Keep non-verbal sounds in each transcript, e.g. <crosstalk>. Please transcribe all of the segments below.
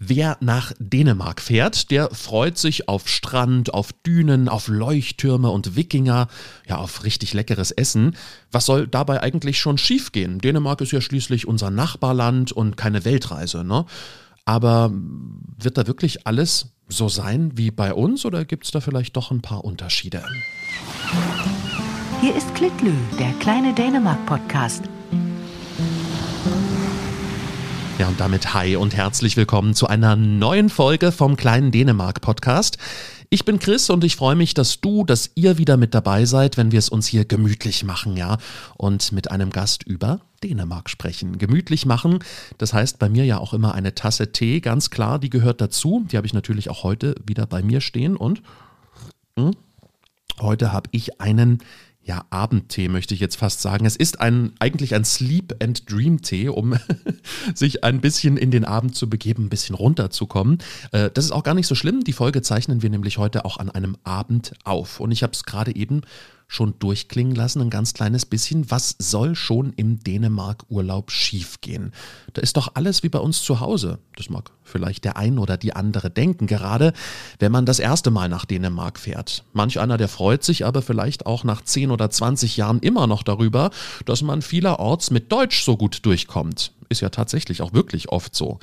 Wer nach Dänemark fährt, der freut sich auf Strand, auf Dünen, auf Leuchttürme und Wikinger, ja, auf richtig leckeres Essen. Was soll dabei eigentlich schon schiefgehen? Dänemark ist ja schließlich unser Nachbarland und keine Weltreise, ne? Aber wird da wirklich alles so sein wie bei uns oder gibt es da vielleicht doch ein paar Unterschiede? Hier ist Klitlü, der kleine Dänemark-Podcast. Ja, und damit hi und herzlich willkommen zu einer neuen Folge vom kleinen Dänemark Podcast. Ich bin Chris und ich freue mich, dass du, dass ihr wieder mit dabei seid, wenn wir es uns hier gemütlich machen, ja, und mit einem Gast über Dänemark sprechen. Gemütlich machen, das heißt bei mir ja auch immer eine Tasse Tee, ganz klar, die gehört dazu. Die habe ich natürlich auch heute wieder bei mir stehen und hm, heute habe ich einen ja, Abendtee möchte ich jetzt fast sagen. Es ist ein, eigentlich ein Sleep and Dream Tee, um <laughs> sich ein bisschen in den Abend zu begeben, ein bisschen runterzukommen. Äh, das ist auch gar nicht so schlimm. Die Folge zeichnen wir nämlich heute auch an einem Abend auf. Und ich habe es gerade eben schon durchklingen lassen, ein ganz kleines bisschen. Was soll schon im Dänemark-Urlaub schiefgehen? Da ist doch alles wie bei uns zu Hause. Das mag vielleicht der ein oder die andere denken, gerade wenn man das erste Mal nach Dänemark fährt. Manch einer, der freut sich aber vielleicht auch nach 10 oder 20 Jahren immer noch darüber, dass man vielerorts mit Deutsch so gut durchkommt ist ja tatsächlich auch wirklich oft so.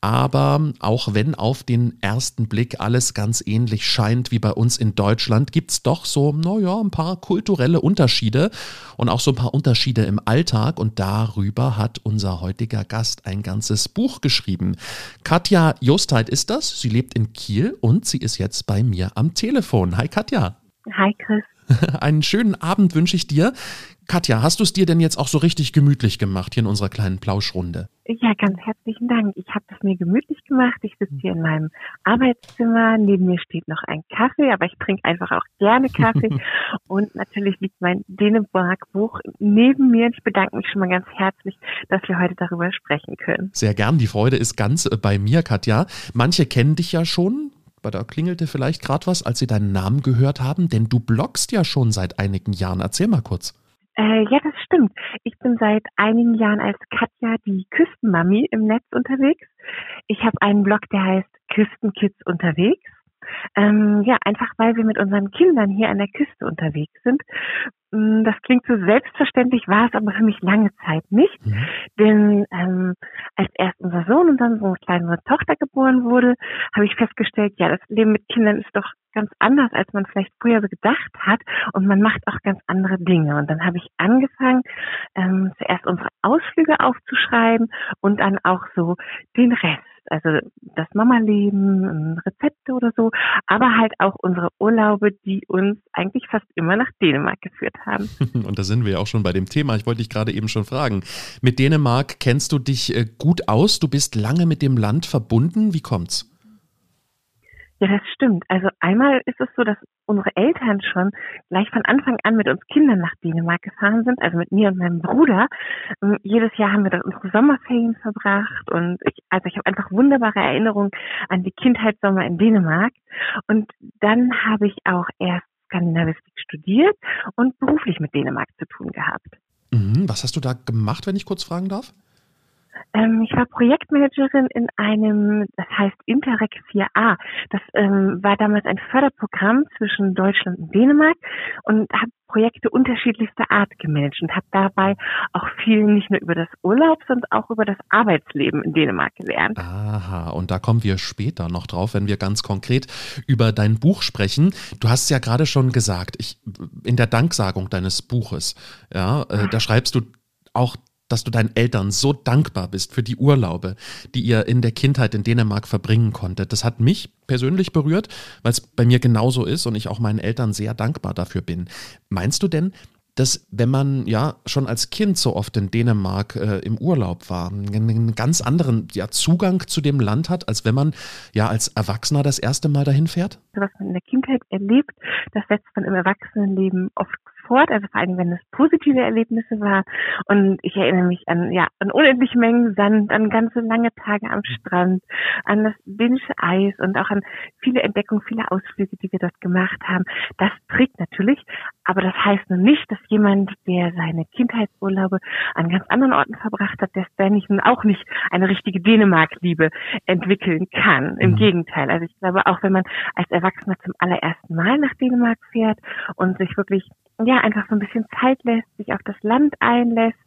Aber auch wenn auf den ersten Blick alles ganz ähnlich scheint wie bei uns in Deutschland, gibt es doch so, naja, ein paar kulturelle Unterschiede und auch so ein paar Unterschiede im Alltag. Und darüber hat unser heutiger Gast ein ganzes Buch geschrieben. Katja Jostheit ist das. Sie lebt in Kiel und sie ist jetzt bei mir am Telefon. Hi Katja. Hi Chris. <laughs> Einen schönen Abend wünsche ich dir. Katja, hast du es dir denn jetzt auch so richtig gemütlich gemacht hier in unserer kleinen Plauschrunde? Ja, ganz herzlichen Dank. Ich habe es mir gemütlich gemacht. Ich sitze hier in meinem Arbeitszimmer. Neben mir steht noch ein Kaffee, aber ich trinke einfach auch gerne Kaffee. <laughs> Und natürlich liegt mein Dänemark-Buch neben mir. Ich bedanke mich schon mal ganz herzlich, dass wir heute darüber sprechen können. Sehr gern. Die Freude ist ganz äh, bei mir, Katja. Manche kennen dich ja schon. Aber da klingelte vielleicht gerade was, als sie deinen Namen gehört haben, denn du bloggst ja schon seit einigen Jahren. Erzähl mal kurz. Äh, ja, das stimmt. Ich bin seit einigen Jahren als Katja die Küstenmami im Netz unterwegs. Ich habe einen Blog, der heißt Küstenkids unterwegs. Ähm, ja, einfach weil wir mit unseren Kindern hier an der Küste unterwegs sind. Mm, das klingt so selbstverständlich, war es aber für mich lange Zeit nicht. Mhm. Denn ähm, als erst unser Sohn und dann unsere kleine Tochter geboren wurde, habe ich festgestellt, ja, das Leben mit Kindern ist doch ganz anders, als man vielleicht früher so gedacht hat. Und man macht auch ganz andere Dinge. Und dann habe ich angefangen, ähm, zuerst unsere Ausflüge aufzuschreiben und dann auch so den Rest also das Mama-Leben, Rezepte oder so, aber halt auch unsere Urlaube, die uns eigentlich fast immer nach Dänemark geführt haben. <laughs> Und da sind wir ja auch schon bei dem Thema. Ich wollte dich gerade eben schon fragen. Mit Dänemark kennst du dich äh, gut aus? Du bist lange mit dem Land verbunden. Wie kommt's? Ja, das stimmt. Also einmal ist es so, dass unsere Eltern schon gleich von Anfang an mit uns Kindern nach Dänemark gefahren sind, also mit mir und meinem Bruder. Und jedes Jahr haben wir dort unsere Sommerferien verbracht und ich, also ich habe einfach wunderbare Erinnerungen an die Kindheitssommer in Dänemark. Und dann habe ich auch erst Skandinavistik studiert und beruflich mit Dänemark zu tun gehabt. Mhm. Was hast du da gemacht, wenn ich kurz fragen darf? Ähm, ich war Projektmanagerin in einem, das heißt Interreg 4a. Das ähm, war damals ein Förderprogramm zwischen Deutschland und Dänemark und habe Projekte unterschiedlichster Art gemanagt und habe dabei auch viel nicht nur über das Urlaub, sondern auch über das Arbeitsleben in Dänemark gelernt. Aha, und da kommen wir später noch drauf, wenn wir ganz konkret über dein Buch sprechen. Du hast es ja gerade schon gesagt, ich, in der Danksagung deines Buches, ja, äh, da schreibst du auch dass du deinen Eltern so dankbar bist für die Urlaube, die ihr in der Kindheit in Dänemark verbringen konntet. Das hat mich persönlich berührt, weil es bei mir genauso ist und ich auch meinen Eltern sehr dankbar dafür bin. Meinst du denn, dass wenn man ja schon als Kind so oft in Dänemark äh, im Urlaub war, einen ganz anderen ja, Zugang zu dem Land hat, als wenn man ja als Erwachsener das erste Mal dahin fährt? Was man in der Kindheit erlebt, das setzt man im Erwachsenenleben oft sofort, also vor allem wenn es positive Erlebnisse waren. Und ich erinnere mich an, ja, an unendliche Mengen Sand, an ganze lange Tage am Strand, an das dänische Eis und auch an viele Entdeckungen, viele Ausflüge, die wir dort gemacht haben. Das trägt natürlich, aber das heißt nur nicht, dass jemand, der seine Kindheitsurlaube an ganz anderen Orten verbracht hat, dass der nicht auch nicht eine richtige Dänemark-Liebe entwickeln kann. Im mhm. Gegenteil. Also ich glaube, auch wenn man als Erwachsener zum allerersten Mal nach Dänemark fährt und sich wirklich ja einfach so ein bisschen Zeit lässt, sich auf das Land einlässt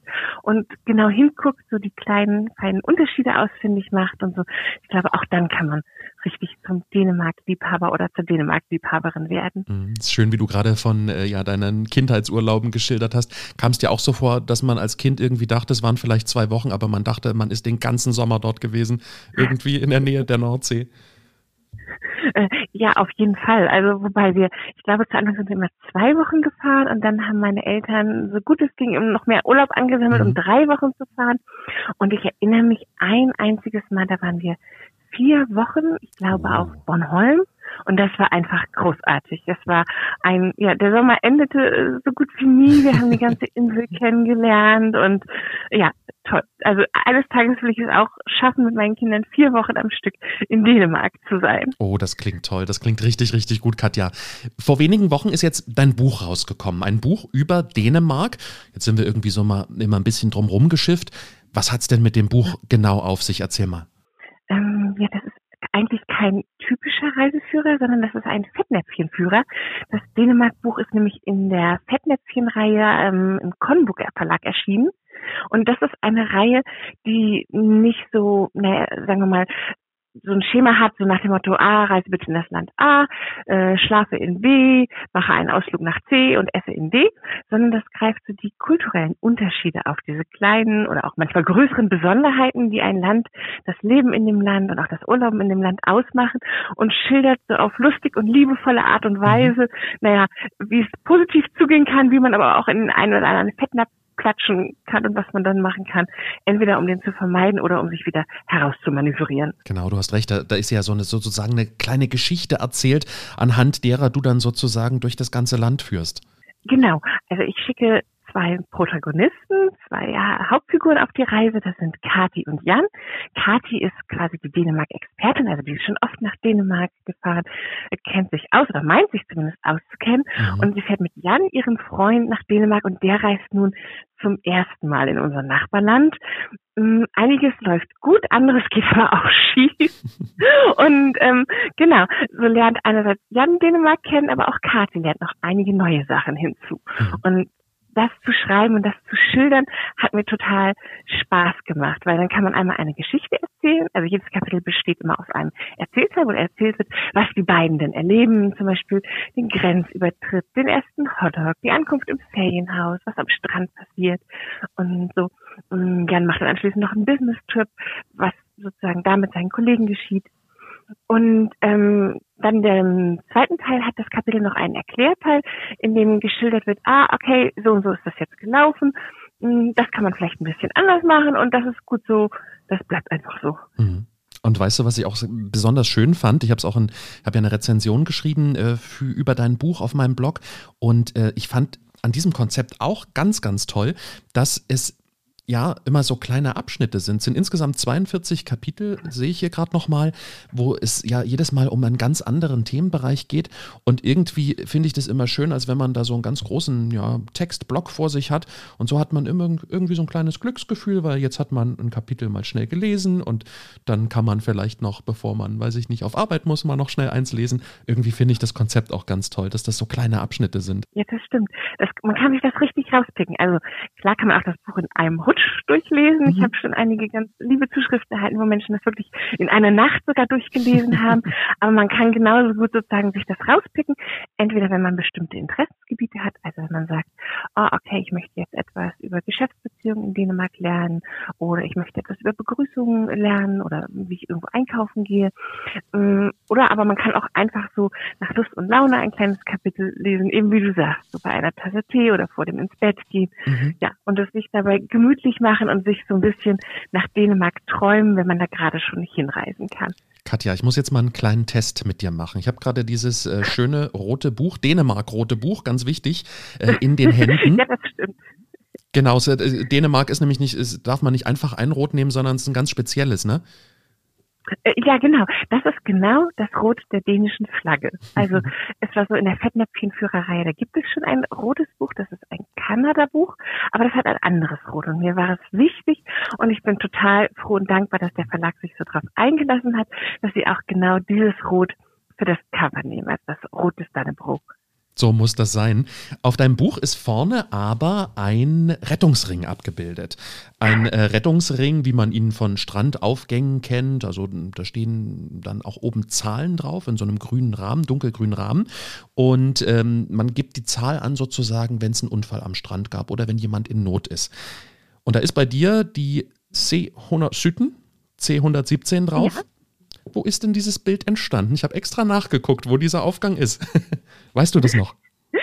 und genau hinguckt, so die kleinen feinen Unterschiede ausfindig macht und so. Ich glaube, auch dann kann man richtig zum Dänemark-Liebhaber oder zur Dänemark-Liebhaberin werden. Mhm. schön, wie du gerade von äh, ja deinen Kindheitsurlauben geschildert hast. Kam es dir auch so vor, dass man als Kind irgendwie dachte, es waren vielleicht zwei Wochen, aber man dachte, man ist den ganzen Sommer dort gewesen, irgendwie in der Nähe der Nordsee? Äh, ja, auf jeden Fall. Also wobei wir, ich glaube, zu Anfang sind wir immer zwei Wochen gefahren und dann haben meine Eltern so gut es ging noch mehr Urlaub angesammelt, mhm. um drei Wochen zu fahren. Und ich erinnere mich ein einziges Mal, da waren wir vier Wochen, ich glaube, auf Bornholm. Und das war einfach großartig. Das war ein, ja, der Sommer endete äh, so gut wie nie. Wir haben die ganze Insel <laughs> kennengelernt und ja, toll. Also eines Tages will ich es auch schaffen, mit meinen Kindern vier Wochen am Stück in Dänemark zu sein. Oh, das klingt toll. Das klingt richtig, richtig gut, Katja. Vor wenigen Wochen ist jetzt dein Buch rausgekommen. Ein Buch über Dänemark. Jetzt sind wir irgendwie so mal immer ein bisschen drum geschifft. Was hat es denn mit dem Buch genau auf sich? Erzähl mal. Ähm, ja, das ist eigentlich kein typischer Reiseführer, sondern das ist ein Fettnäpfchenführer. Das Dänemark-Buch ist nämlich in der Fettnäpfchenreihe ähm, im Konbuker Verlag erschienen. Und das ist eine Reihe, die nicht so, naja, sagen wir mal, so ein Schema hat, so nach dem Motto, A, reise bitte in das Land A, äh, schlafe in B, mache einen Ausflug nach C und esse in D, sondern das greift so die kulturellen Unterschiede auf, diese kleinen oder auch manchmal größeren Besonderheiten, die ein Land, das Leben in dem Land und auch das Urlauben in dem Land ausmachen und schildert so auf lustig und liebevolle Art und mhm. Weise, naja, wie es positiv zugehen kann, wie man aber auch in einen oder anderen Fettnapf klatschen kann und was man dann machen kann, entweder um den zu vermeiden oder um sich wieder herauszumanövrieren. Genau, du hast recht, da, da ist ja so eine sozusagen eine kleine Geschichte erzählt, anhand derer du dann sozusagen durch das ganze Land führst. Genau, also ich schicke zwei Protagonisten, zwei ja, Hauptfiguren auf die Reise. Das sind Kati und Jan. Kati ist quasi die Dänemark-Expertin, also die ist schon oft nach Dänemark gefahren, kennt sich aus oder meint sich zumindest auszukennen. Mhm. Und sie fährt mit Jan, ihrem Freund, nach Dänemark und der reist nun zum ersten Mal in unser Nachbarland. Mm, einiges läuft gut, anderes geht <laughs> aber auch schief. <laughs> Und ähm, genau, so lernt einerseits Jan Dänemark kennen, aber auch Kathi lernt noch einige neue Sachen hinzu. Mhm. Und das zu schreiben und das zu schildern, hat mir total Spaß gemacht, weil dann kann man einmal eine Geschichte erzählen. Also jedes Kapitel besteht immer aus einem Erzählteil, wo erzählt wird, was die beiden denn erleben. Zum Beispiel den Grenzübertritt, den ersten Hotdog, die Ankunft im Ferienhaus, was am Strand passiert und so. Und Jan macht dann anschließend noch einen Business-Trip, was sozusagen da mit seinen Kollegen geschieht. Und ähm, dann der zweiten Teil hat das Kapitel noch einen Erklärteil, in dem geschildert wird, ah, okay, so und so ist das jetzt gelaufen. Hm, das kann man vielleicht ein bisschen anders machen und das ist gut so, das bleibt einfach so. Mhm. Und weißt du, was ich auch besonders schön fand? Ich habe es auch in, habe ja eine Rezension geschrieben äh, für, über dein Buch auf meinem Blog und äh, ich fand an diesem Konzept auch ganz, ganz toll, dass es ja immer so kleine Abschnitte sind. Es sind insgesamt 42 Kapitel, sehe ich hier gerade nochmal, wo es ja jedes Mal um einen ganz anderen Themenbereich geht. Und irgendwie finde ich das immer schön, als wenn man da so einen ganz großen ja, Textblock vor sich hat. Und so hat man immer irgendwie so ein kleines Glücksgefühl, weil jetzt hat man ein Kapitel mal schnell gelesen und dann kann man vielleicht noch, bevor man, weiß ich nicht, auf Arbeit muss, mal noch schnell eins lesen. Irgendwie finde ich das Konzept auch ganz toll, dass das so kleine Abschnitte sind. Ja, das stimmt. Das, man kann sich das richtig rauspicken. Also klar kann man auch das Buch in einem Durchlesen. Mhm. Ich habe schon einige ganz liebe Zuschriften erhalten, wo Menschen das wirklich in einer Nacht sogar durchgelesen <laughs> haben. Aber man kann genauso gut sozusagen sich das rauspicken. Entweder wenn man bestimmte Interessensgebiete hat, also wenn man sagt, oh, okay, ich möchte jetzt etwas über Geschäftsbeziehungen in Dänemark lernen oder ich möchte etwas über Begrüßungen lernen oder wie ich irgendwo einkaufen gehe. Mm, oder aber man kann auch einfach so nach Lust und Laune ein kleines Kapitel lesen, eben wie du sagst, so bei einer Tasse Tee oder vor dem ins Bett gehen. Mhm. Ja, und es sich dabei gemütlich machen und sich so ein bisschen nach Dänemark träumen, wenn man da gerade schon nicht hinreisen kann. Katja, ich muss jetzt mal einen kleinen Test mit dir machen. Ich habe gerade dieses äh, schöne rote Buch, Dänemark-rote Buch, ganz wichtig, äh, in den Händen. <laughs> ja, das stimmt. Genau, äh, Dänemark ist nämlich nicht, ist, darf man nicht einfach ein Rot nehmen, sondern es ist ein ganz spezielles, ne? Äh, ja, genau. Das ist genau das Rot der dänischen Flagge. Also es war so in der Fettnäpfchenführerei, da gibt es schon ein rotes Buch, das ist ein Kanada-Buch, aber das hat ein anderes Rot. Und mir war es wichtig und ich bin total froh und dankbar, dass der Verlag sich so drauf eingelassen hat, dass sie auch genau dieses Rot für das Cover nehmen, also das Rot des Dannebrog. So muss das sein. Auf deinem Buch ist vorne aber ein Rettungsring abgebildet. Ein äh, Rettungsring, wie man ihn von Strandaufgängen kennt. Also da stehen dann auch oben Zahlen drauf in so einem grünen Rahmen, dunkelgrünen Rahmen. Und ähm, man gibt die Zahl an sozusagen, wenn es einen Unfall am Strand gab oder wenn jemand in Not ist. Und da ist bei dir die C100 Süden, C117 drauf. Ja. Wo ist denn dieses Bild entstanden? Ich habe extra nachgeguckt, wo dieser Aufgang ist. <laughs> weißt du das noch? <laughs>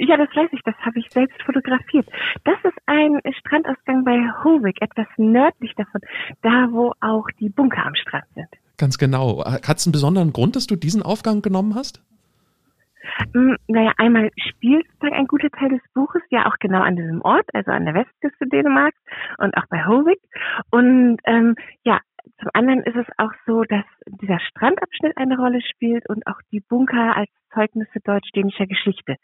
Ja, das weiß ich, das habe ich selbst fotografiert. Das ist ein Strandausgang bei Hovig, etwas nördlich davon, da wo auch die Bunker am Strand sind. Ganz genau. Hat es einen besonderen Grund, dass du diesen Aufgang genommen hast? Hm, naja, einmal spielt ein guter Teil des Buches ja auch genau an diesem Ort, also an der Westküste Dänemarks und auch bei Hovig. Und ähm, ja, zum anderen ist es auch so, dass dieser Strandabschnitt eine Rolle spielt und auch die Bunker als Zeugnisse deutsch-dänischer Geschichte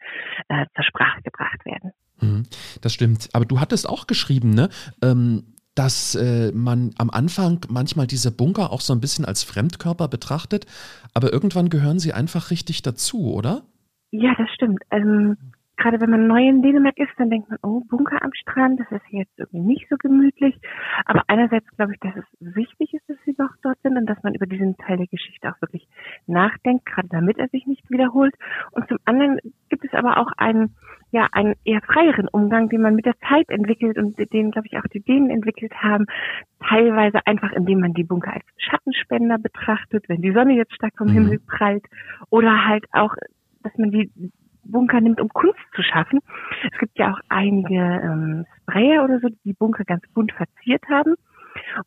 äh, zur Sprache gebracht werden. Mhm, das stimmt. Aber du hattest auch geschrieben, ne? Ähm dass äh, man am Anfang manchmal diese Bunker auch so ein bisschen als Fremdkörper betrachtet, aber irgendwann gehören sie einfach richtig dazu, oder? Ja, das stimmt. Ähm, gerade wenn man neu in Dänemark ist, dann denkt man, oh, Bunker am Strand, das ist jetzt irgendwie nicht so gemütlich. Aber einerseits glaube ich, dass es wichtig ist, dass sie noch dort sind und dass man über diesen Teil der Geschichte auch wirklich nachdenkt, gerade damit er sich nicht wiederholt. Und zum anderen gibt es aber auch einen, ja, einen eher freieren Umgang, den man mit der Zeit entwickelt und den, glaube ich, auch die Dänen entwickelt haben. Teilweise einfach, indem man die Bunker als Schattenspender betrachtet, wenn die Sonne jetzt stark vom mhm. Himmel prallt. Oder halt auch, dass man die Bunker nimmt, um Kunst zu schaffen. Es gibt ja auch einige ähm, Sprayer oder so, die die Bunker ganz bunt verziert haben.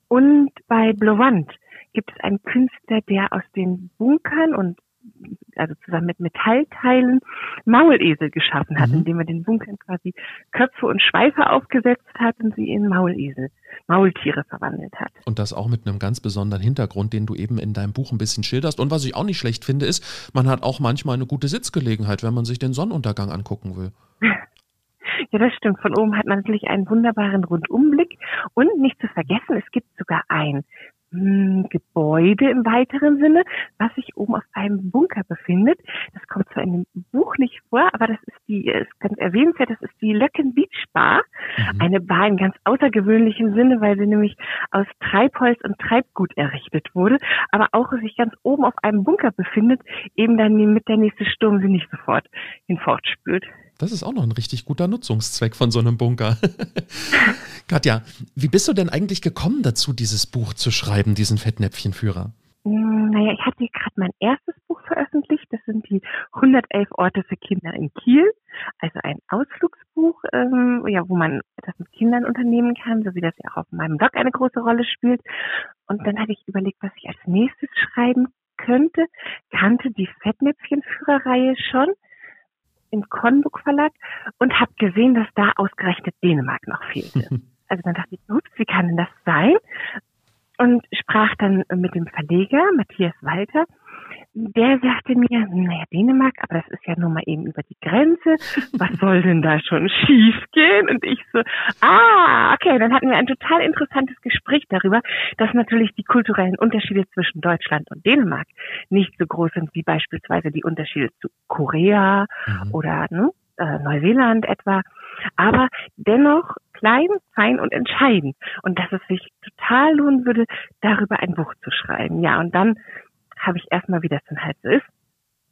Und bei Blowand gibt es einen Künstler, der aus den Bunkern und also zusammen mit Metallteilen Maulesel geschaffen hat, mhm. indem er den Bunkern quasi Köpfe und Schweife aufgesetzt hat und sie in Maulesel, Maultiere verwandelt hat. Und das auch mit einem ganz besonderen Hintergrund, den du eben in deinem Buch ein bisschen schilderst. Und was ich auch nicht schlecht finde, ist, man hat auch manchmal eine gute Sitzgelegenheit, wenn man sich den Sonnenuntergang angucken will. <laughs> Ja, das stimmt. Von oben hat man natürlich einen wunderbaren Rundumblick. Und nicht zu vergessen, es gibt sogar ein hm, Gebäude im weiteren Sinne, was sich oben auf einem Bunker befindet. Das kommt zwar in dem Buch nicht vor, aber das ist die, ist ganz erwähnenswert, das ist die Löcken Beach Bar. Mhm. Eine Bar in ganz außergewöhnlichem Sinne, weil sie nämlich aus Treibholz und Treibgut errichtet wurde, aber auch sich ganz oben auf einem Bunker befindet, eben dann mit der nächste Sturm sie nicht sofort hinfortspült. Das ist auch noch ein richtig guter Nutzungszweck von so einem Bunker. <laughs> Katja, wie bist du denn eigentlich gekommen dazu, dieses Buch zu schreiben, diesen Fettnäpfchenführer? Naja, ich hatte gerade mein erstes Buch veröffentlicht. Das sind die 111 Orte für Kinder in Kiel. Also ein Ausflugsbuch, ähm, ja, wo man das mit Kindern unternehmen kann, so wie das ja auch auf meinem Blog eine große Rolle spielt. Und dann habe ich überlegt, was ich als nächstes schreiben könnte. Kannte die Fettnäpfchenführerreihe schon im Konbuk Verlag und habe gesehen, dass da ausgerechnet Dänemark noch fehlte. <laughs> also dann dachte ich, ups, wie kann denn das sein? Und sprach dann mit dem Verleger, Matthias Walter, der sagte mir, naja, Dänemark, aber das ist ja nun mal eben über die Grenze. Was <laughs> soll denn da schon schief gehen? Und ich so, ah, okay, dann hatten wir ein total interessantes Gespräch darüber, dass natürlich die kulturellen Unterschiede zwischen Deutschland und Dänemark nicht so groß sind wie beispielsweise die Unterschiede zu Korea mhm. oder ne, äh, Neuseeland etwa. Aber dennoch klein, fein und entscheidend. Und dass es sich total lohnen würde, darüber ein Buch zu schreiben. Ja, und dann habe ich erstmal, wie das dann halt so ist,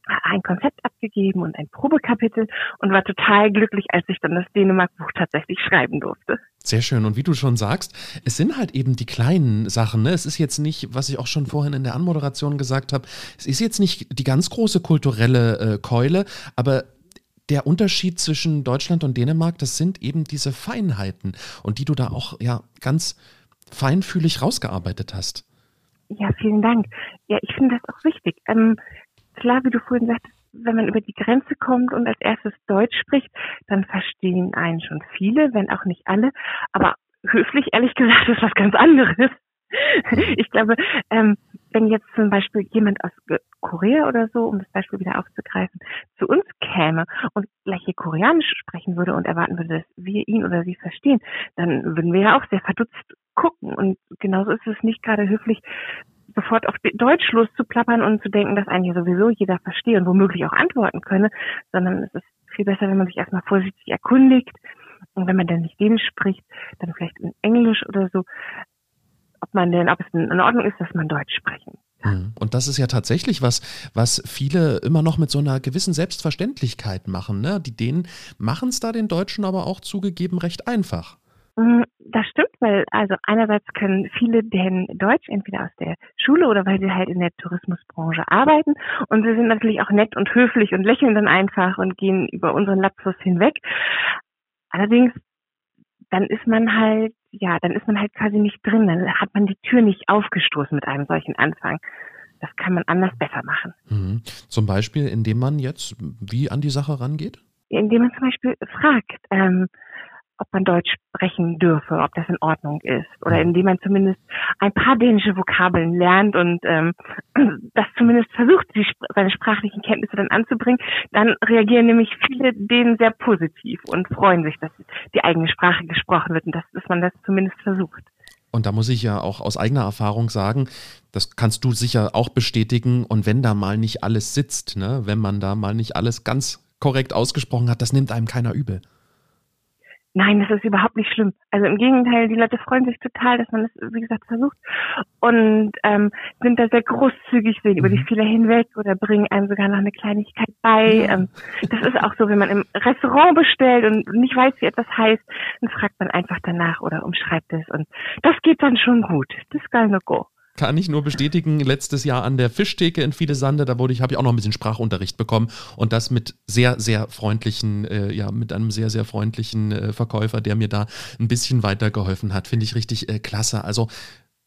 ein Konzept abgegeben und ein Probekapitel und war total glücklich, als ich dann das Dänemark-Buch tatsächlich schreiben durfte. Sehr schön. Und wie du schon sagst, es sind halt eben die kleinen Sachen. Ne? Es ist jetzt nicht, was ich auch schon vorhin in der Anmoderation gesagt habe, es ist jetzt nicht die ganz große kulturelle äh, Keule, aber der Unterschied zwischen Deutschland und Dänemark, das sind eben diese Feinheiten und die du da auch ja ganz feinfühlig rausgearbeitet hast. Ja, vielen Dank. Ja, ich finde das auch wichtig. Ähm, klar, wie du vorhin sagtest, wenn man über die Grenze kommt und als erstes Deutsch spricht, dann verstehen einen schon viele, wenn auch nicht alle. Aber höflich, ehrlich gesagt, <laughs> ist was ganz anderes. Ich glaube, ähm, wenn jetzt zum Beispiel jemand aus Korea oder so, um das Beispiel wieder aufzugreifen, zu uns käme und gleich hier Koreanisch sprechen würde und erwarten würde, dass wir ihn oder sie verstehen, dann würden wir ja auch sehr verdutzt gucken. Und genauso ist es nicht gerade höflich, sofort auf Deutsch loszuplappern und zu denken, dass eigentlich sowieso jeder verstehe und womöglich auch antworten könne, sondern es ist viel besser, wenn man sich erstmal vorsichtig erkundigt und wenn man dann nicht Dänisch spricht, dann vielleicht in Englisch oder so, ob man denn, ob es in Ordnung ist, dass man Deutsch sprechen. Mhm. Und das ist ja tatsächlich was, was viele immer noch mit so einer gewissen Selbstverständlichkeit machen. Ne? Die Dänen machen es da den Deutschen aber auch zugegeben recht einfach. Mm, das stimmt, weil also einerseits können viele Dänen Deutsch, entweder aus der Schule oder weil sie halt in der Tourismusbranche arbeiten. Und sie sind natürlich auch nett und höflich und lächeln dann einfach und gehen über unseren Lapsus hinweg. Allerdings, dann ist man halt, ja, dann ist man halt quasi nicht drin. Dann hat man die Tür nicht aufgestoßen mit einem solchen Anfang. Das kann man anders besser machen. Mhm. Zum Beispiel, indem man jetzt wie an die Sache rangeht? Indem man zum Beispiel fragt, ähm, ob man Deutsch sprechen dürfe, ob das in Ordnung ist. Oder indem man zumindest ein paar dänische Vokabeln lernt und ähm, <clears throat> das zumindest versucht, die, seine sprachlichen Kenntnisse dann anzubringen, dann reagieren nämlich viele denen sehr positiv und freuen sich, dass die eigene Sprache gesprochen wird und dass, dass man das zumindest versucht. Und da muss ich ja auch aus eigener Erfahrung sagen, das kannst du sicher auch bestätigen. Und wenn da mal nicht alles sitzt, ne, wenn man da mal nicht alles ganz korrekt ausgesprochen hat, das nimmt einem keiner übel. Nein, das ist überhaupt nicht schlimm. Also im Gegenteil, die Leute freuen sich total, dass man es, wie gesagt, versucht und ähm, sind da sehr großzügig, sehen über die mhm. Fehler hinweg oder bringen einem sogar noch eine Kleinigkeit bei. Ähm, das ist auch so, wenn man im Restaurant bestellt und nicht weiß, wie etwas heißt, dann fragt man einfach danach oder umschreibt es und das geht dann schon gut. Das ist geil no go kann ich nur bestätigen, letztes Jahr an der Fischtheke in Fiedesande, da wurde ich, habe ich auch noch ein bisschen Sprachunterricht bekommen und das mit sehr, sehr freundlichen, äh, ja, mit einem sehr, sehr freundlichen äh, Verkäufer, der mir da ein bisschen weitergeholfen hat. Finde ich richtig äh, klasse. Also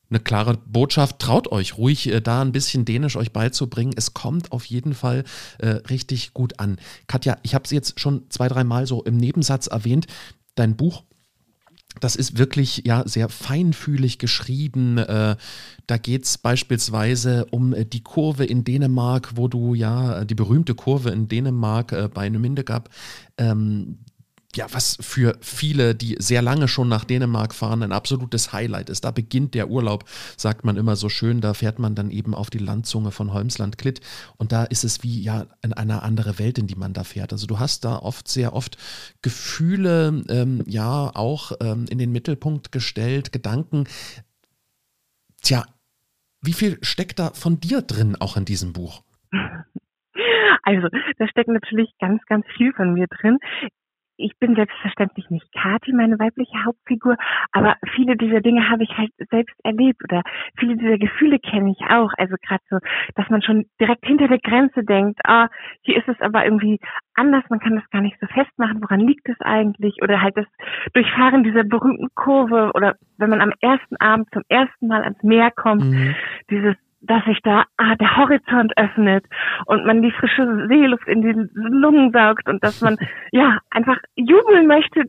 eine klare Botschaft. Traut euch ruhig, äh, da ein bisschen Dänisch euch beizubringen. Es kommt auf jeden Fall äh, richtig gut an. Katja, ich habe es jetzt schon zwei, dreimal so im Nebensatz erwähnt. Dein Buch das ist wirklich ja sehr feinfühlig geschrieben. Äh, da geht es beispielsweise um äh, die Kurve in Dänemark, wo du ja die berühmte Kurve in Dänemark äh, bei Nymindegab, ähm, ja, was für viele, die sehr lange schon nach Dänemark fahren, ein absolutes Highlight ist. Da beginnt der Urlaub, sagt man immer so schön. Da fährt man dann eben auf die Landzunge von Holmsland-Klitt und da ist es wie ja in eine andere Welt, in die man da fährt. Also du hast da oft, sehr oft Gefühle, ähm, ja, auch ähm, in den Mittelpunkt gestellt, Gedanken. Tja, wie viel steckt da von dir drin auch in diesem Buch? <laughs> Also, da steckt natürlich ganz, ganz viel von mir drin ich bin selbstverständlich nicht Kati, meine weibliche Hauptfigur, aber viele dieser Dinge habe ich halt selbst erlebt oder viele dieser Gefühle kenne ich auch. Also gerade so, dass man schon direkt hinter der Grenze denkt, ah, hier ist es aber irgendwie anders, man kann das gar nicht so festmachen, woran liegt es eigentlich? Oder halt das Durchfahren dieser berühmten Kurve oder wenn man am ersten Abend zum ersten Mal ans Meer kommt, mhm. dieses dass sich da ah, der Horizont öffnet und man die frische Seeluft in die Lungen saugt und dass man <laughs> ja einfach jubeln möchte,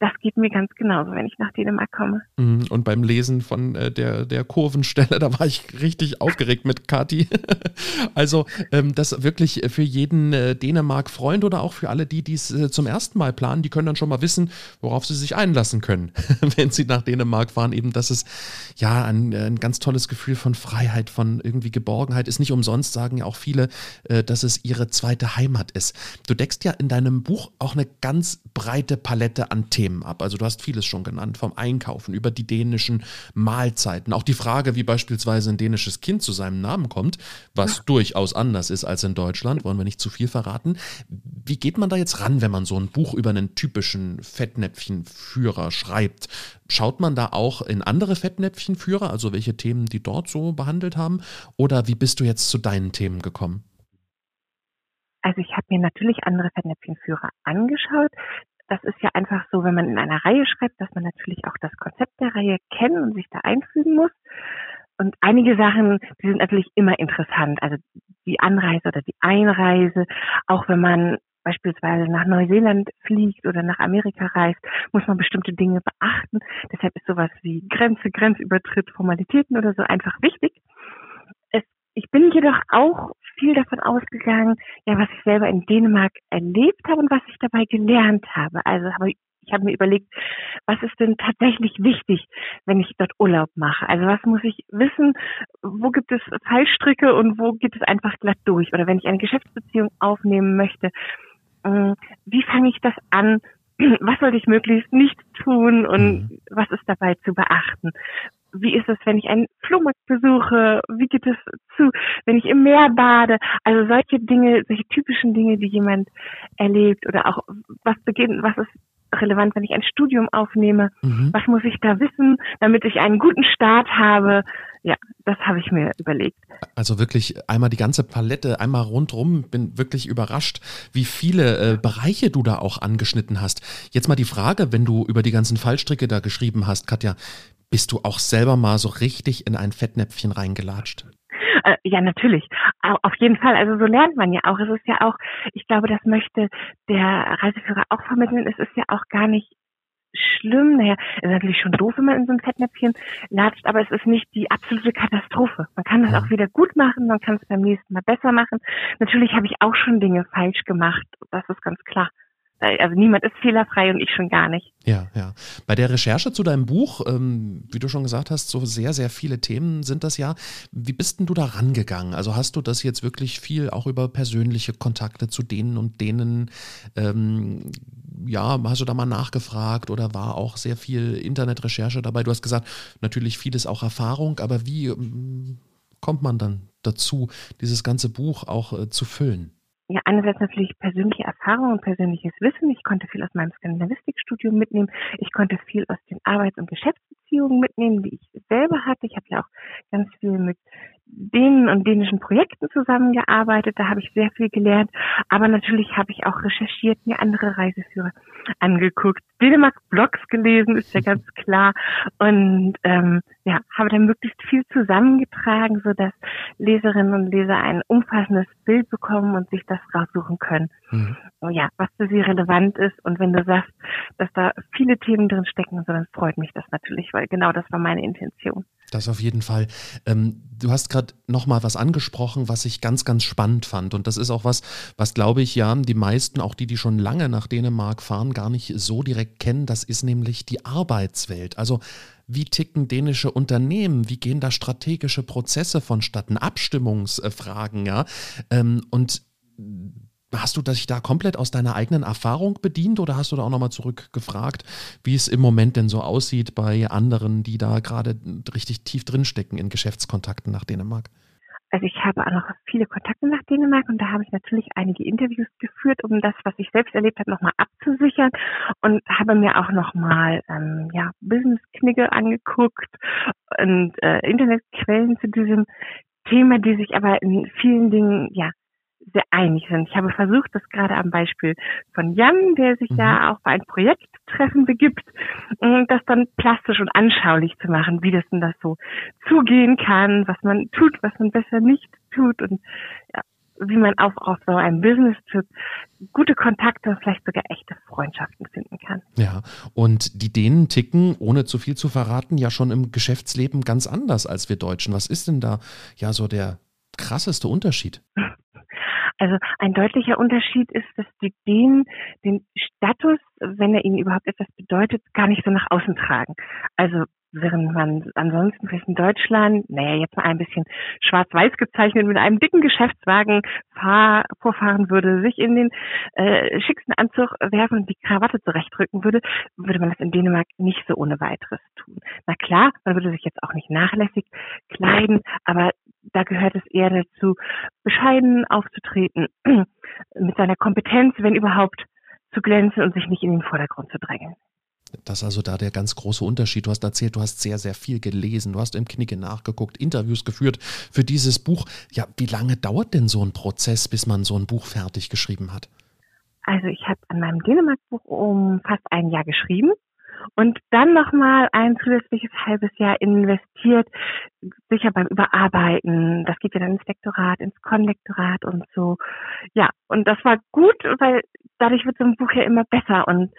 das geht mir ganz genauso, wenn ich nach Dänemark komme. Mhm, und beim Lesen von äh, der, der Kurvenstelle, <laughs> da war ich richtig aufgeregt mit Kati. <laughs> also ähm, das wirklich für jeden äh, Dänemark-Freund oder auch für alle, die dies äh, zum ersten Mal planen, die können dann schon mal wissen, worauf sie sich einlassen können, <laughs> wenn sie nach Dänemark fahren. Eben, dass es ja ein, ein ganz tolles Gefühl von Freiheit, von irgendwie Geborgenheit ist. Nicht umsonst sagen ja auch viele, äh, dass es ihre zweite Heimat ist. Du deckst ja in deinem Buch auch eine ganz breite Palette an Themen. Themen ab. Also du hast vieles schon genannt, vom Einkaufen über die dänischen Mahlzeiten. Auch die Frage, wie beispielsweise ein dänisches Kind zu seinem Namen kommt, was ja. durchaus anders ist als in Deutschland, wollen wir nicht zu viel verraten. Wie geht man da jetzt ran, wenn man so ein Buch über einen typischen Fettnäpfchenführer schreibt? Schaut man da auch in andere Fettnäpfchenführer, also welche Themen die dort so behandelt haben? Oder wie bist du jetzt zu deinen Themen gekommen? Also ich habe mir natürlich andere Fettnäpfchenführer angeschaut das ist ja einfach so, wenn man in einer Reihe schreibt, dass man natürlich auch das Konzept der Reihe kennen und sich da einfügen muss. und einige Sachen, die sind natürlich immer interessant. Also die Anreise oder die Einreise, auch wenn man beispielsweise nach Neuseeland fliegt oder nach Amerika reist, muss man bestimmte Dinge beachten. Deshalb ist sowas wie Grenze, Grenzübertritt, Formalitäten oder so einfach wichtig. Es, ich bin jedoch auch viel davon ausgegangen, ja, was ich selber in Dänemark erlebt habe und was ich dabei gelernt habe. Also habe ich ich habe mir überlegt, was ist denn tatsächlich wichtig, wenn ich dort Urlaub mache? Also was muss ich wissen? Wo gibt es Fallstricke und wo geht es einfach glatt durch? Oder wenn ich eine Geschäftsbeziehung aufnehmen möchte, äh, wie fange ich das an? <clears throat> Was sollte ich möglichst nicht tun und mhm. was ist dabei zu beachten? Wie ist es, wenn ich einen Flohmarkt besuche? Wie geht es zu, wenn ich im Meer bade? Also solche Dinge, solche typischen Dinge, die jemand erlebt oder auch was beginnt, was ist relevant, wenn ich ein Studium aufnehme? Mhm. Was muss ich da wissen, damit ich einen guten Start habe? Ja, das habe ich mir überlegt. Also wirklich einmal die ganze Palette, einmal rundrum. Bin wirklich überrascht, wie viele äh, Bereiche du da auch angeschnitten hast. Jetzt mal die Frage, wenn du über die ganzen Fallstricke da geschrieben hast, Katja, bist du auch selber mal so richtig in ein Fettnäpfchen reingelatscht? Äh, ja, natürlich. Auf jeden Fall. Also so lernt man ja auch. Es ist ja auch, ich glaube, das möchte der Reiseführer auch vermitteln. Es ist ja auch gar nicht schlimm. Naja, es ist natürlich schon doof, wenn man in so ein Fettnäpfchen latscht, aber es ist nicht die absolute Katastrophe. Man kann das ja. auch wieder gut machen, man kann es beim nächsten Mal besser machen. Natürlich habe ich auch schon Dinge falsch gemacht. Das ist ganz klar. Also niemand ist fehlerfrei und ich schon gar nicht. Ja, ja. Bei der Recherche zu deinem Buch, ähm, wie du schon gesagt hast, so sehr, sehr viele Themen sind das ja. Wie bist denn du da rangegangen? Also hast du das jetzt wirklich viel auch über persönliche Kontakte zu denen und denen, ähm, ja, hast du da mal nachgefragt oder war auch sehr viel Internetrecherche dabei? Du hast gesagt, natürlich vieles auch Erfahrung, aber wie ähm, kommt man dann dazu, dieses ganze Buch auch äh, zu füllen? ja, einerseits natürlich persönliche Erfahrung und persönliches Wissen. Ich konnte viel aus meinem Skandinavistikstudium mitnehmen. Ich konnte viel aus den Arbeits- und Geschäftsbeziehungen mitnehmen, die ich selber hatte. Ich habe ja auch ganz viel mit denen und dänischen Projekten zusammengearbeitet. Da habe ich sehr viel gelernt. Aber natürlich habe ich auch recherchiert, mir andere Reiseführer angeguckt, Dänemark-Blogs gelesen, ist ja <laughs> ganz klar. Und ähm, ja, habe dann möglichst viel zusammengetragen, so dass Leserinnen und Leser ein umfassendes Bild bekommen und sich das raussuchen können. Mhm. Ja, was für sie relevant ist. Und wenn du sagst, dass da viele Themen drin stecken, so, dann freut mich das natürlich, weil genau das war meine Intention. Das auf jeden Fall. Ähm, du hast gerade noch mal was angesprochen, was ich ganz, ganz spannend fand. Und das ist auch was, was glaube ich ja die meisten, auch die, die schon lange nach Dänemark fahren, gar nicht so direkt kennen. Das ist nämlich die Arbeitswelt. Also wie ticken dänische Unternehmen? Wie gehen da strategische Prozesse vonstatten? Abstimmungsfragen, ja. Ähm, und Hast du dich da komplett aus deiner eigenen Erfahrung bedient oder hast du da auch nochmal zurückgefragt, wie es im Moment denn so aussieht bei anderen, die da gerade richtig tief drinstecken in Geschäftskontakten nach Dänemark? Also ich habe auch noch viele Kontakte nach Dänemark und da habe ich natürlich einige Interviews geführt, um das, was ich selbst erlebt habe, nochmal abzusichern und habe mir auch nochmal ähm, ja, Business-Knigge angeguckt und äh, Internetquellen zu diesem Thema, die sich aber in vielen Dingen ja sehr einig sind. Ich habe versucht, das gerade am Beispiel von Jan, der sich mhm. ja auch bei einem Projekttreffen begibt, mm, das dann plastisch und anschaulich zu machen, wie das denn das so zugehen kann, was man tut, was man besser nicht tut und ja, wie man auch auf so einem Business-Trip gute Kontakte und vielleicht sogar echte Freundschaften finden kann. Ja, und die Dänen ticken, ohne zu viel zu verraten, ja schon im Geschäftsleben ganz anders als wir Deutschen. Was ist denn da ja so der krasseste Unterschied? <laughs> Also ein deutlicher Unterschied ist, dass die Dänen den Status, wenn er ihnen überhaupt etwas bedeutet, gar nicht so nach außen tragen. Also während man ansonsten vielleicht in Deutschland, naja, jetzt mal ein bisschen schwarz-weiß gezeichnet, mit einem dicken Geschäftswagen fahr, vorfahren würde, sich in den äh, schicksten Anzug werfen und die Krawatte zurechtrücken würde, würde man das in Dänemark nicht so ohne weiteres tun. Na klar, man würde sich jetzt auch nicht nachlässig kleiden, aber da gehört es eher dazu, bescheiden aufzutreten, <clears throat> mit seiner Kompetenz, wenn überhaupt, zu glänzen und sich nicht in den Vordergrund zu drängen. Das ist also da der ganz große Unterschied. Du hast erzählt, du hast sehr, sehr viel gelesen, du hast im Knicke nachgeguckt, Interviews geführt für dieses Buch. Ja, wie lange dauert denn so ein Prozess, bis man so ein Buch fertig geschrieben hat? Also ich habe an meinem Dänemark-Buch um fast ein Jahr geschrieben und dann nochmal ein zusätzliches halbes Jahr investiert, sicher beim Überarbeiten. Das geht ja dann ins Lektorat, ins Konlektorat und so. Ja, und das war gut, weil dadurch wird so ein Buch ja immer besser und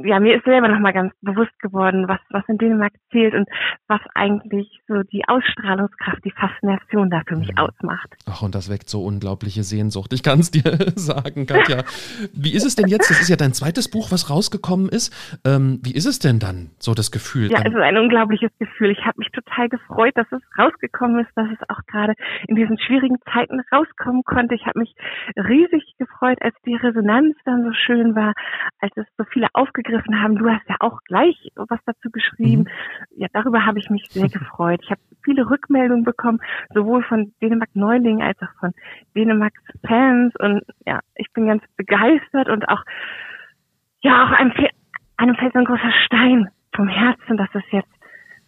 ja, mir ist selber nochmal ganz bewusst geworden, was, was in Dänemark zählt und was eigentlich so die Ausstrahlungskraft, die Faszination da für mich mhm. ausmacht. Ach, und das weckt so unglaubliche Sehnsucht. Ich kann es dir <laughs> sagen, Katja. Wie ist es denn jetzt? Das ist ja dein zweites Buch, was rausgekommen ist. Ähm, wie ist es denn dann, so das Gefühl? Ja, es ist ein unglaubliches Gefühl. Ich habe mich total gefreut, dass es rausgekommen ist, dass es auch gerade in diesen schwierigen Zeiten rauskommen konnte. Ich habe mich riesig gefreut, als die Resonanz dann so schön war, als es so viele aufgegriffen aufgegriffen haben. Du hast ja auch gleich was dazu geschrieben. Mhm. Ja, darüber habe ich mich sehr <laughs> gefreut. Ich habe viele Rückmeldungen bekommen, sowohl von Dänemark Neulingen als auch von Dänemarks Fans. Und ja, ich bin ganz begeistert und auch, ja, auch einem, einem fällt so ein großer Stein vom Herzen, dass es jetzt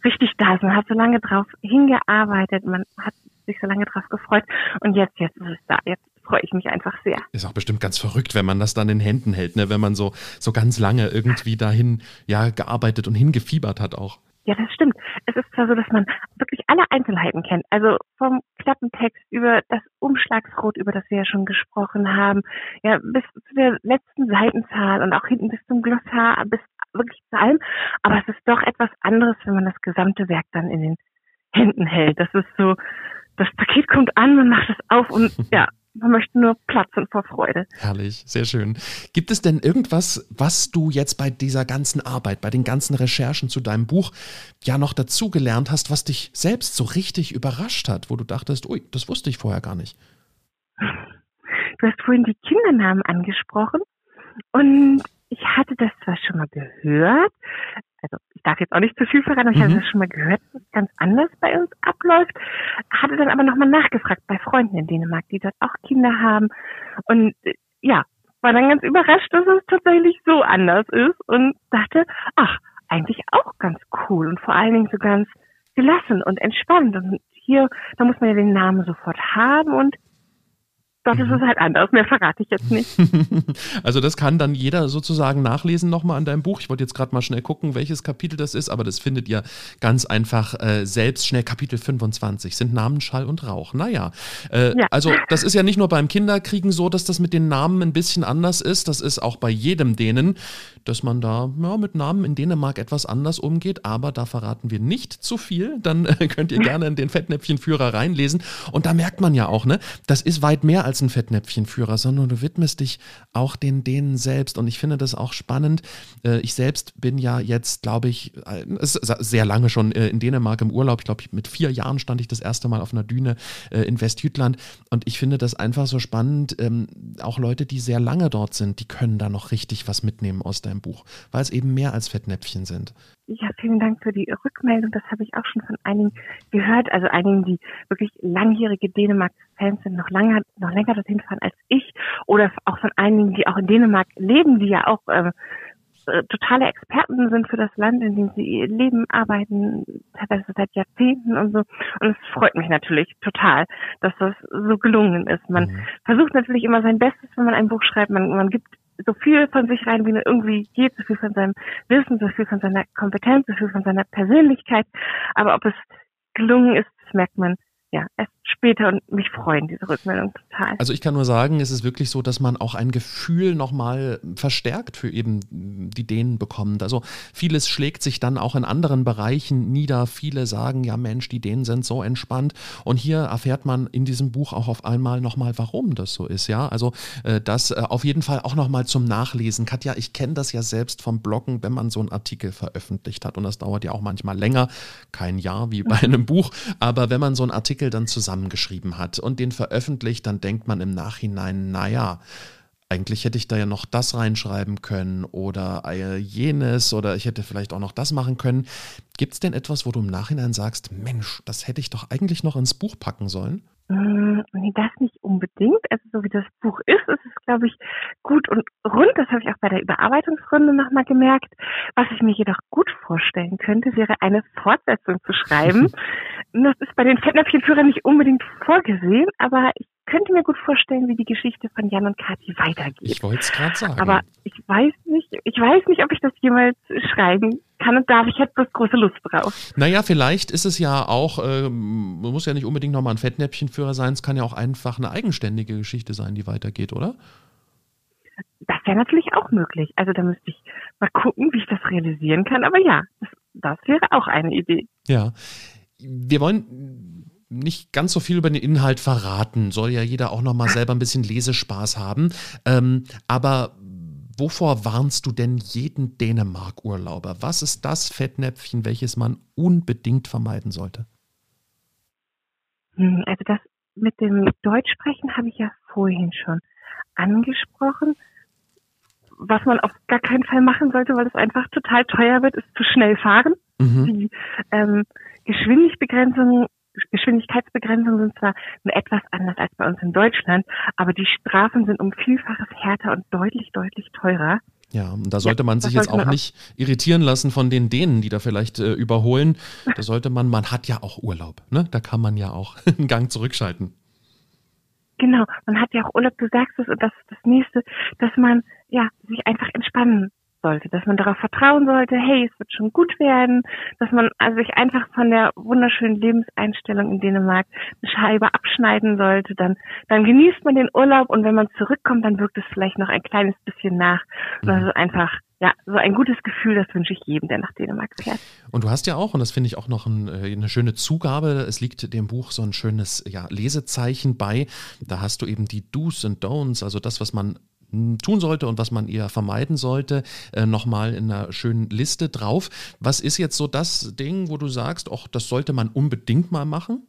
richtig da ist. Man hat so lange drauf hingearbeitet, man hat sich so lange drauf gefreut und jetzt, jetzt ist es da. Jetzt freue ich mich einfach sehr. Ist auch bestimmt ganz verrückt, wenn man das dann in Händen hält, ne? wenn man so, so ganz lange irgendwie dahin ja, gearbeitet und hingefiebert hat auch. Ja, das stimmt. Es ist zwar so, dass man wirklich alle Einzelheiten kennt. Also vom Klappentext über das Umschlagsrot, über das wir ja schon gesprochen haben, ja, bis zu der letzten Seitenzahl und auch hinten bis zum Glossar, bis wirklich zu allem. Aber es ist doch etwas anderes, wenn man das gesamte Werk dann in den Händen hält. Das ist so, das Paket kommt an, man macht es auf und ja, man möchte nur platzen vor Freude. Herrlich, sehr schön. Gibt es denn irgendwas, was du jetzt bei dieser ganzen Arbeit, bei den ganzen Recherchen zu deinem Buch ja noch dazugelernt hast, was dich selbst so richtig überrascht hat, wo du dachtest, ui, das wusste ich vorher gar nicht? Du hast vorhin die Kindernamen angesprochen und ich hatte das zwar schon mal gehört, ich darf jetzt auch nicht zu viel verraten, aber ich mhm. habe das schon mal gehört, dass es ganz anders bei uns abläuft, hatte dann aber nochmal nachgefragt bei Freunden in Dänemark, die dort auch Kinder haben. Und äh, ja, war dann ganz überrascht, dass es tatsächlich so anders ist und dachte, ach, eigentlich auch ganz cool und vor allen Dingen so ganz gelassen und entspannt. Und hier, da muss man ja den Namen sofort haben und Dort ist es halt anders, mehr verrate ich jetzt nicht. <laughs> also das kann dann jeder sozusagen nachlesen nochmal an deinem Buch. Ich wollte jetzt gerade mal schnell gucken, welches Kapitel das ist, aber das findet ihr ganz einfach äh, selbst schnell. Kapitel 25 sind Namen, Schall und Rauch. Naja, äh, ja. also das ist ja nicht nur beim Kinderkriegen so, dass das mit den Namen ein bisschen anders ist. Das ist auch bei jedem denen, dass man da ja, mit Namen in Dänemark etwas anders umgeht. Aber da verraten wir nicht zu viel. Dann äh, <laughs> könnt ihr gerne in den Fettnäpfchenführer reinlesen. Und da merkt man ja auch, ne, das ist weit mehr als ein Fettnäpfchenführer, sondern du widmest dich auch den denen selbst. Und ich finde das auch spannend. Äh, ich selbst bin ja jetzt, glaube ich, äh, sehr lange schon äh, in Dänemark im Urlaub. Ich glaube, mit vier Jahren stand ich das erste Mal auf einer Düne in Westjütland. Und ich finde das einfach so spannend. Ähm, auch Leute, die sehr lange dort sind, die können da noch richtig was mitnehmen aus deinem Buch, weil es eben mehr als Fettnäpfchen sind. Ja, vielen Dank für die Rückmeldung. Das habe ich auch schon von einigen gehört. Also einigen, die wirklich langjährige Dänemark-Fans sind, noch lange, noch länger dorthin fahren als ich. Oder auch von einigen, die auch in Dänemark leben, die ja auch äh, äh, totale Experten sind für das Land, in dem sie leben, arbeiten, teilweise seit Jahrzehnten und so. Und es freut mich natürlich total, dass das so gelungen ist. Man mhm. versucht natürlich immer sein Bestes, wenn man ein Buch schreibt. Man, man gibt so viel von sich rein, wie nur irgendwie geht, so viel von seinem Wissen, so viel von seiner Kompetenz, so viel von seiner Persönlichkeit. Aber ob es gelungen ist, das merkt man ja, erst später und mich freuen diese Rückmeldung total. Also ich kann nur sagen, es ist wirklich so, dass man auch ein Gefühl nochmal verstärkt für eben die Dänen bekommt. Also vieles schlägt sich dann auch in anderen Bereichen nieder. Viele sagen, ja Mensch, die Dänen sind so entspannt. Und hier erfährt man in diesem Buch auch auf einmal nochmal, warum das so ist. Ja, also äh, das äh, auf jeden Fall auch nochmal zum Nachlesen. Katja, ich kenne das ja selbst vom Bloggen, wenn man so einen Artikel veröffentlicht hat. Und das dauert ja auch manchmal länger. Kein Jahr wie bei <laughs> einem Buch. Aber wenn man so einen Artikel Artikel dann zusammengeschrieben hat und den veröffentlicht, dann denkt man im Nachhinein, naja, eigentlich hätte ich da ja noch das reinschreiben können oder jenes oder ich hätte vielleicht auch noch das machen können. Gibt es denn etwas, wo du im Nachhinein sagst, Mensch, das hätte ich doch eigentlich noch ins Buch packen sollen? Mm, nee, das nicht unbedingt. Also so wie das Buch ist, ist es, glaube ich, gut und rund. Das habe ich auch bei der Überarbeitungsrunde nochmal gemerkt. Was ich mir jedoch gut vorstellen könnte, wäre eine Fortsetzung zu schreiben. <laughs> das ist bei den Fettnäpfchenführern nicht unbedingt vorgesehen, aber ich könnte mir gut vorstellen, wie die Geschichte von Jan und Kathi weitergeht. Ich wollte es gerade sagen. Aber ich weiß nicht, ich weiß nicht, ob ich das jemals schreiben kann und darf. Ich hätte bloß große Lust drauf. Naja, vielleicht ist es ja auch, ähm, man muss ja nicht unbedingt nochmal ein Fettnäpfchenführer sein, es kann ja auch einfach eine eigenständige Geschichte sein, die weitergeht, oder? Das wäre natürlich auch möglich. Also da müsste ich mal gucken, wie ich das realisieren kann. Aber ja, das, das wäre auch eine Idee. Ja. Wir wollen nicht ganz so viel über den Inhalt verraten. Soll ja jeder auch nochmal selber ein bisschen Lesespaß haben. Ähm, aber wovor warnst du denn jeden Dänemark-Urlauber? Was ist das Fettnäpfchen, welches man unbedingt vermeiden sollte? Hm, also das mit dem Deutschsprechen habe ich ja vorhin schon angesprochen. Was man auf gar keinen Fall machen sollte, weil es einfach total teuer wird, ist zu schnell fahren. Mhm. Die ähm, Geschwindigbegrenzung Geschwindigkeitsbegrenzungen sind zwar nur etwas anders als bei uns in Deutschland, aber die Strafen sind um Vielfaches härter und deutlich, deutlich teurer. Ja, und da sollte ja, man sich jetzt auch nicht irritieren lassen von den Dänen, die da vielleicht äh, überholen. Da sollte man, man hat ja auch Urlaub, ne? Da kann man ja auch <laughs> einen Gang zurückschalten. Genau, man hat ja auch Urlaub, du sagst es, und das ist das nächste, dass man ja sich einfach entspannen sollte, dass man darauf vertrauen sollte, hey, es wird schon gut werden, dass man also sich einfach von der wunderschönen Lebenseinstellung in Dänemark eine Scheibe abschneiden sollte, dann, dann genießt man den Urlaub und wenn man zurückkommt, dann wirkt es vielleicht noch ein kleines bisschen nach. Das ist einfach ja, so ein gutes Gefühl, das wünsche ich jedem, der nach Dänemark fährt. Und du hast ja auch, und das finde ich auch noch ein, äh, eine schöne Zugabe, es liegt dem Buch so ein schönes ja, Lesezeichen bei. Da hast du eben die Do's und Don'ts, also das, was man tun sollte und was man eher vermeiden sollte, äh, nochmal in einer schönen Liste drauf. Was ist jetzt so das Ding, wo du sagst, ach, das sollte man unbedingt mal machen?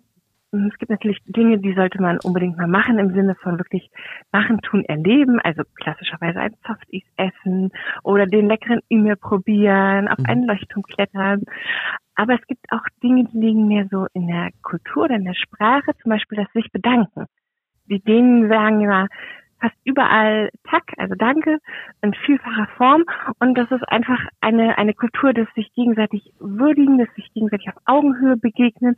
Es gibt natürlich Dinge, die sollte man unbedingt mal machen im Sinne von wirklich machen, tun, erleben. Also klassischerweise ein Softies essen oder den leckeren E-Mail probieren, auf mhm. einen Leuchtturm klettern. Aber es gibt auch Dinge, die liegen mehr so in der Kultur oder in der Sprache, zum Beispiel das sich bedanken. Die Dänen sagen ja, fast überall Tack, also Danke, in vielfacher Form. Und das ist einfach eine, eine Kultur des sich gegenseitig würdigen, des sich gegenseitig auf Augenhöhe begegnen.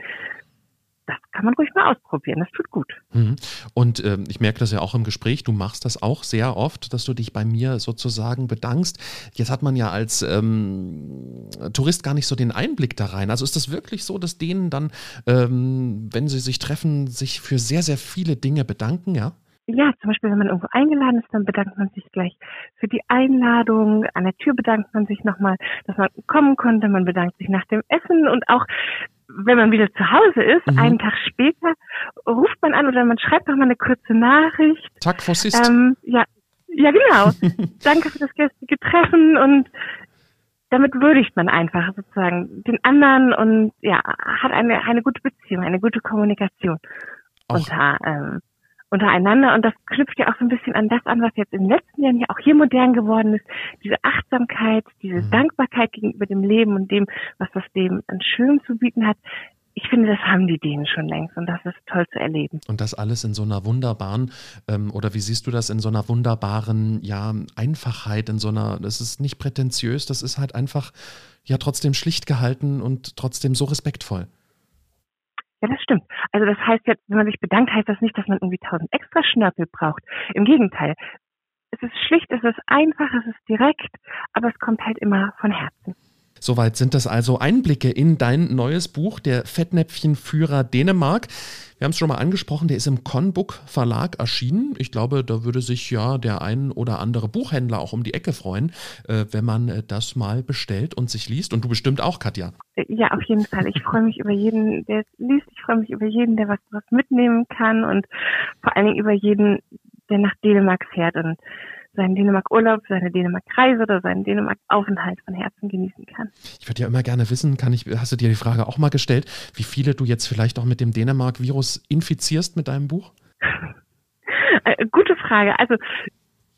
Das kann man ruhig mal ausprobieren, das tut gut. Mhm. Und äh, ich merke das ja auch im Gespräch, du machst das auch sehr oft, dass du dich bei mir sozusagen bedankst. Jetzt hat man ja als ähm, Tourist gar nicht so den Einblick da rein. Also ist das wirklich so, dass denen dann, ähm, wenn sie sich treffen, sich für sehr, sehr viele Dinge bedanken, ja? Ja, zum Beispiel, wenn man irgendwo eingeladen ist, dann bedankt man sich gleich für die Einladung. An der Tür bedankt man sich nochmal, dass man kommen konnte. Man bedankt sich nach dem Essen und auch wenn man wieder zu Hause ist, mhm. einen Tag später, ruft man an oder man schreibt nochmal eine kurze Nachricht. Tag Fossist. Ähm, ja, ja, genau. <laughs> Danke für das gestrige Treffen und damit würdigt man einfach sozusagen den anderen und ja, hat eine, eine gute Beziehung, eine gute Kommunikation auch. unter ähm, untereinander. Und das knüpft ja auch so ein bisschen an das an, was jetzt in den letzten Jahren ja auch hier modern geworden ist. Diese Achtsamkeit, diese mhm. Dankbarkeit gegenüber dem Leben und dem, was das Leben an Schön zu bieten hat. Ich finde, das haben die Dänen schon längst und das ist toll zu erleben. Und das alles in so einer wunderbaren, ähm, oder wie siehst du das, in so einer wunderbaren, ja, Einfachheit, in so einer, das ist nicht prätentiös, das ist halt einfach, ja, trotzdem schlicht gehalten und trotzdem so respektvoll. Ja, das stimmt. Also das heißt jetzt, wenn man sich bedankt, heißt das nicht, dass man irgendwie tausend extra Schnörkel braucht. Im Gegenteil. Es ist schlicht, es ist einfach, es ist direkt, aber es kommt halt immer von Herzen. Soweit sind das also Einblicke in dein neues Buch, der Fettnäpfchenführer Dänemark. Wir haben es schon mal angesprochen, der ist im Conbook Verlag erschienen. Ich glaube, da würde sich ja der ein oder andere Buchhändler auch um die Ecke freuen, äh, wenn man äh, das mal bestellt und sich liest. Und du bestimmt auch, Katja. Ja, auf jeden Fall. Ich freue mich über jeden, der es liest. Ich freue mich über jeden, der was, was mitnehmen kann und vor allen Dingen über jeden, der nach Dänemark fährt und seinen Dänemark-Urlaub, seine Dänemark-Reise oder seinen Dänemark-Aufenthalt von Herzen genießen kann. Ich würde ja immer gerne wissen, kann ich, hast du dir die Frage auch mal gestellt, wie viele du jetzt vielleicht auch mit dem Dänemark-Virus infizierst mit deinem Buch? <laughs> Äh, gute Frage. Also,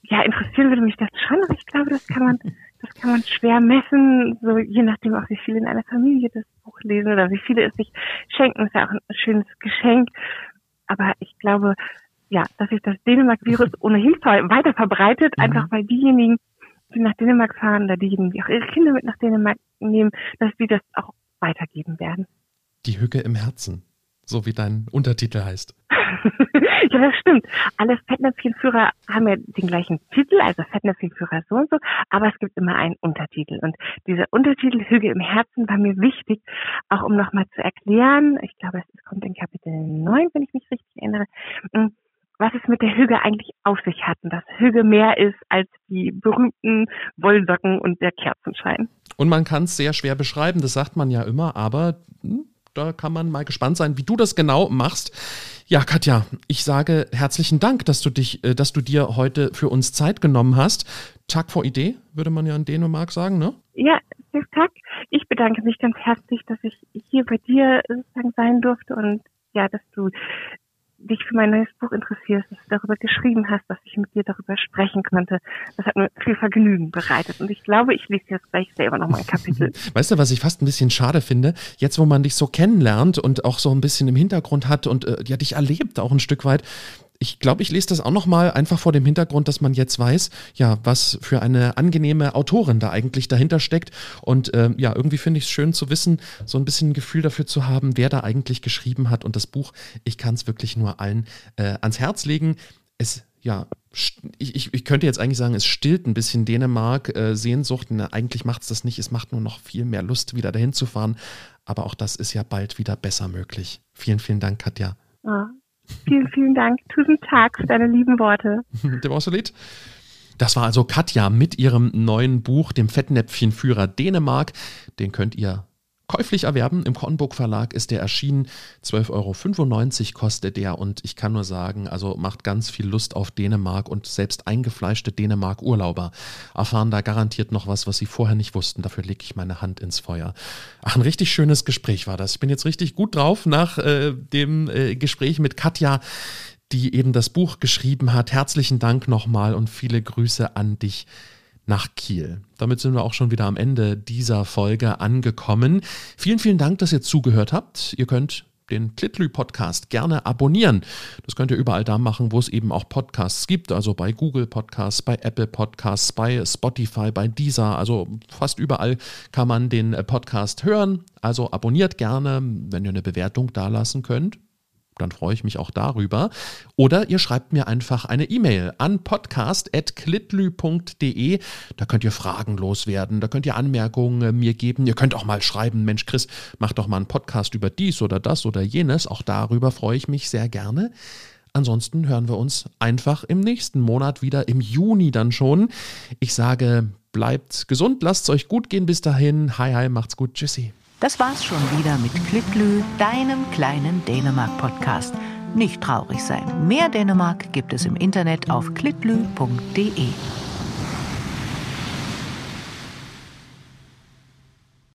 ja, interessieren würde mich das schon, aber ich glaube, das kann man, <laughs> das kann man schwer messen, so je nachdem auch, wie viele in einer Familie das Buch lesen oder wie viele es sich schenken. Ist ja auch ein schönes Geschenk. Aber ich glaube, ja, dass sich das Dänemark-Virus <laughs> ohnehin weiter verbreitet, mhm. einfach weil diejenigen, die nach Dänemark fahren oder diejenigen, die auch ihre Kinder mit nach Dänemark nehmen, dass die das auch weitergeben werden. Die Hücke im Herzen. so wie dein Untertitel heißt. <laughs> ja, das stimmt. Alle Fettnäpfchenführer haben ja den gleichen Titel, also Fettnäpfchenführer so und so, aber es gibt immer einen Untertitel. Und dieser Untertitel Hüge im Herzen war mir wichtig, auch um nochmal zu erklären, ich glaube, es kommt in Kapitel 9, wenn ich mich richtig erinnere, hm, was es mit der Hüge eigentlich auf sich hat und dass Hüge mehr ist als die berühmten Wollsocken und der Kerzenschein. Und man kann es sehr schwer beschreiben, das sagt man ja immer, aber hm, da kann man mal gespannt sein, wie du das genau machst. Ja, Katja, ich sage herzlichen Dank, dass du dich, äh, dass du dir heute für uns Zeit genommen hast. Tag vor Idee, würde man ja in Dänemark sagen, ne? Ja, Tag. Ich bedanke mich ganz herzlich, dass ich hier bei dir sozusagen sein durfte und ja, dass du dich für mein neues Buch interessierst, dass du darüber geschrieben hast, dass ich mit dir darüber sprechen konnte. Das hat mir viel Vergnügen bereitet. Und ich glaube, ich lese jetzt gleich selber noch mal ein Kapitel. <laughs> Weißt du, was ich fast ein bisschen schade finde? Jetzt, wo man dich so kennenlernt und auch so ein bisschen im Hintergrund hat und äh, ja, dich erlebt auch ein Stück weit, ich glaube, ich lese das auch nochmal einfach vor dem Hintergrund, dass man jetzt weiß, ja, was für eine angenehme Autorin da eigentlich dahinter steckt. Und äh, ja, irgendwie finde ich es schön zu wissen, so ein bisschen ein Gefühl dafür zu haben, wer da eigentlich geschrieben hat. Und das Buch, ich kann es wirklich nur allen äh, ans Herz legen. Es, ja, ich, ich, ich, könnte jetzt eigentlich sagen, es stillt ein bisschen Dänemark äh, Sehnsucht. Na, eigentlich macht es das nicht. Es macht nur noch viel mehr Lust, wieder dahin zu fahren. Aber auch das ist ja bald wieder besser möglich. Vielen, vielen Dank, Katja. Ja, Vielen, vielen Dank. Tusen Tag für deine lieben Worte. <laughs> Dem Ossolit. Das war also Katja mit ihrem neuen Buch, dem Fettnäpfchenführer Dänemark. Den könnt ihr käuflich erwerben. Im Kornburg Verlag ist der erschienen. 12,95 Euro kostet der und ich kann nur sagen, also macht ganz viel Lust auf Dänemark und selbst eingefleischte Dänemark-Urlauber erfahren da garantiert noch was, was sie vorher nicht wussten. Dafür lege ich meine Hand ins Feuer. Ach, ein richtig schönes Gespräch war das. Ich bin jetzt richtig gut drauf nach äh, dem äh, Gespräch mit Katja die eben das Buch geschrieben hat. Herzlichen Dank nochmal und viele Grüße an dich nach Kiel. Damit sind wir auch schon wieder am Ende dieser Folge angekommen. Vielen, vielen Dank, dass ihr zugehört habt. Ihr könnt den Klitlü-Podcast gerne abonnieren. Das könnt ihr überall da machen, wo es eben auch Podcasts gibt, also bei Google Podcasts, bei Apple Podcasts, bei Spotify, bei Deezer, also fast überall kann man den Podcast hören. Also abonniert gerne, wenn ihr eine Bewertung dalassen könnt dann freue ich mich auch darüber. Oder ihr schreibt mir einfach eine E-Mail an podcast.klitlü.de. Da könnt ihr Fragen loswerden, da könnt ihr Anmerkungen äh, mir geben. Ihr könnt auch mal schreiben, Mensch Chris, mach doch mal einen Podcast über dies oder das oder jenes. Auch darüber freue ich mich sehr gerne. Ansonsten hören wir uns einfach im nächsten Monat wieder, im Juni dann schon. Ich sage, bleibt gesund, lasst es euch gut gehen bis dahin. Hi, hi, macht's gut. Tschüssi. Das war's schon wieder mit Klitlü, deinem kleinen Dänemark-Podcast. Nicht traurig sein. Mehr Dänemark gibt es im Internet auf klitlü.de.